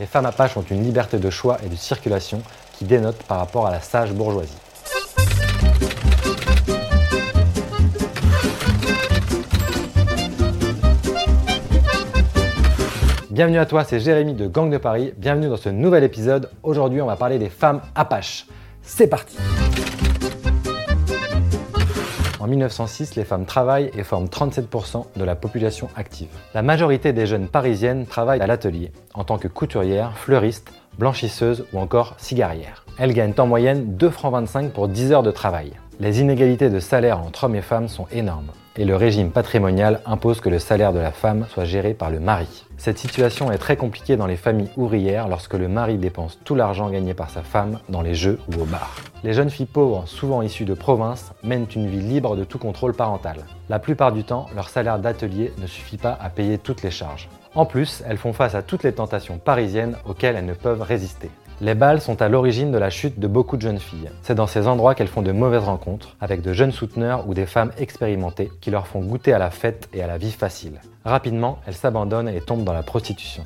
Les femmes apaches ont une liberté de choix et de circulation qui dénote par rapport à la sage bourgeoisie. Bienvenue à toi, c'est Jérémy de Gang de Paris. Bienvenue dans ce nouvel épisode. Aujourd'hui, on va parler des femmes apaches. C'est parti en 1906, les femmes travaillent et forment 37% de la population active. La majorité des jeunes parisiennes travaillent à l'atelier, en tant que couturières, fleuristes, blanchisseuses ou encore cigarières. Elles gagnent en moyenne 2 francs 25 pour 10 heures de travail. Les inégalités de salaire entre hommes et femmes sont énormes et le régime patrimonial impose que le salaire de la femme soit géré par le mari. Cette situation est très compliquée dans les familles ouvrières lorsque le mari dépense tout l'argent gagné par sa femme dans les jeux ou au bar. Les jeunes filles pauvres, souvent issues de province, mènent une vie libre de tout contrôle parental. La plupart du temps, leur salaire d'atelier ne suffit pas à payer toutes les charges. En plus, elles font face à toutes les tentations parisiennes auxquelles elles ne peuvent résister. Les balles sont à l'origine de la chute de beaucoup de jeunes filles. C'est dans ces endroits qu'elles font de mauvaises rencontres, avec de jeunes souteneurs ou des femmes expérimentées qui leur font goûter à la fête et à la vie facile. Rapidement, elles s'abandonnent et tombent dans la prostitution.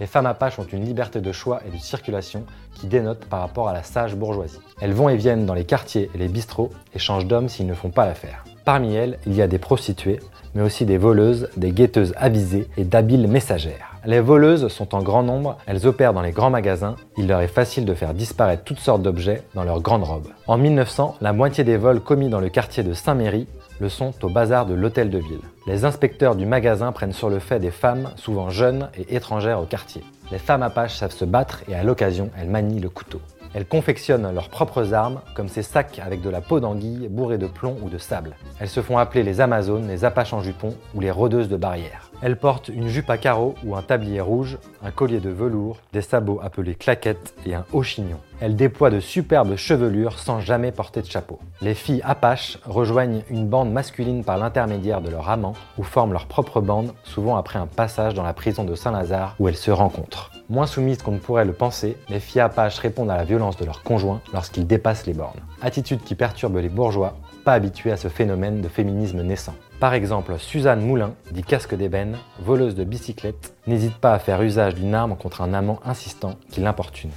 Les femmes apaches ont une liberté de choix et de circulation qui dénote par rapport à la sage bourgeoisie. Elles vont et viennent dans les quartiers et les bistrots et changent d'hommes s'ils ne font pas l'affaire. Parmi elles, il y a des prostituées, mais aussi des voleuses, des guetteuses avisées et d'habiles messagères. Les voleuses sont en grand nombre, elles opèrent dans les grands magasins, il leur est facile de faire disparaître toutes sortes d'objets dans leurs grandes robes. En 1900, la moitié des vols commis dans le quartier de Saint-Méry le sont au bazar de l'hôtel de ville. Les inspecteurs du magasin prennent sur le fait des femmes, souvent jeunes et étrangères au quartier. Les femmes apaches savent se battre et à l'occasion, elles manient le couteau. Elles confectionnent leurs propres armes, comme ces sacs avec de la peau d'anguille bourrés de plomb ou de sable. Elles se font appeler les Amazones, les Apaches en jupon ou les rôdeuses de barrières. Elles portent une jupe à carreaux ou un tablier rouge, un collier de velours, des sabots appelés claquettes et un haut chignon. Elles déploient de superbes chevelures sans jamais porter de chapeau. Les filles apaches rejoignent une bande masculine par l'intermédiaire de leur amant ou forment leur propre bande, souvent après un passage dans la prison de Saint-Lazare où elles se rencontrent. Moins soumises qu'on ne pourrait le penser, les filles apaches répondent à la violence de leurs conjoints lorsqu'ils dépassent les bornes. Attitude qui perturbe les bourgeois, pas habitués à ce phénomène de féminisme naissant. Par exemple, Suzanne Moulin, dit casque d'ébène, voleuse de bicyclette, n'hésite pas à faire usage d'une arme contre un amant insistant qui l'importune.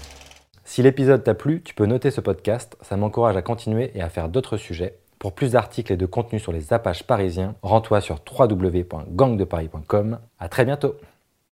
Si l'épisode t'a plu, tu peux noter ce podcast, ça m'encourage à continuer et à faire d'autres sujets. Pour plus d'articles et de contenus sur les apaches parisiens, rends-toi sur www.gangdeparis.com. À très bientôt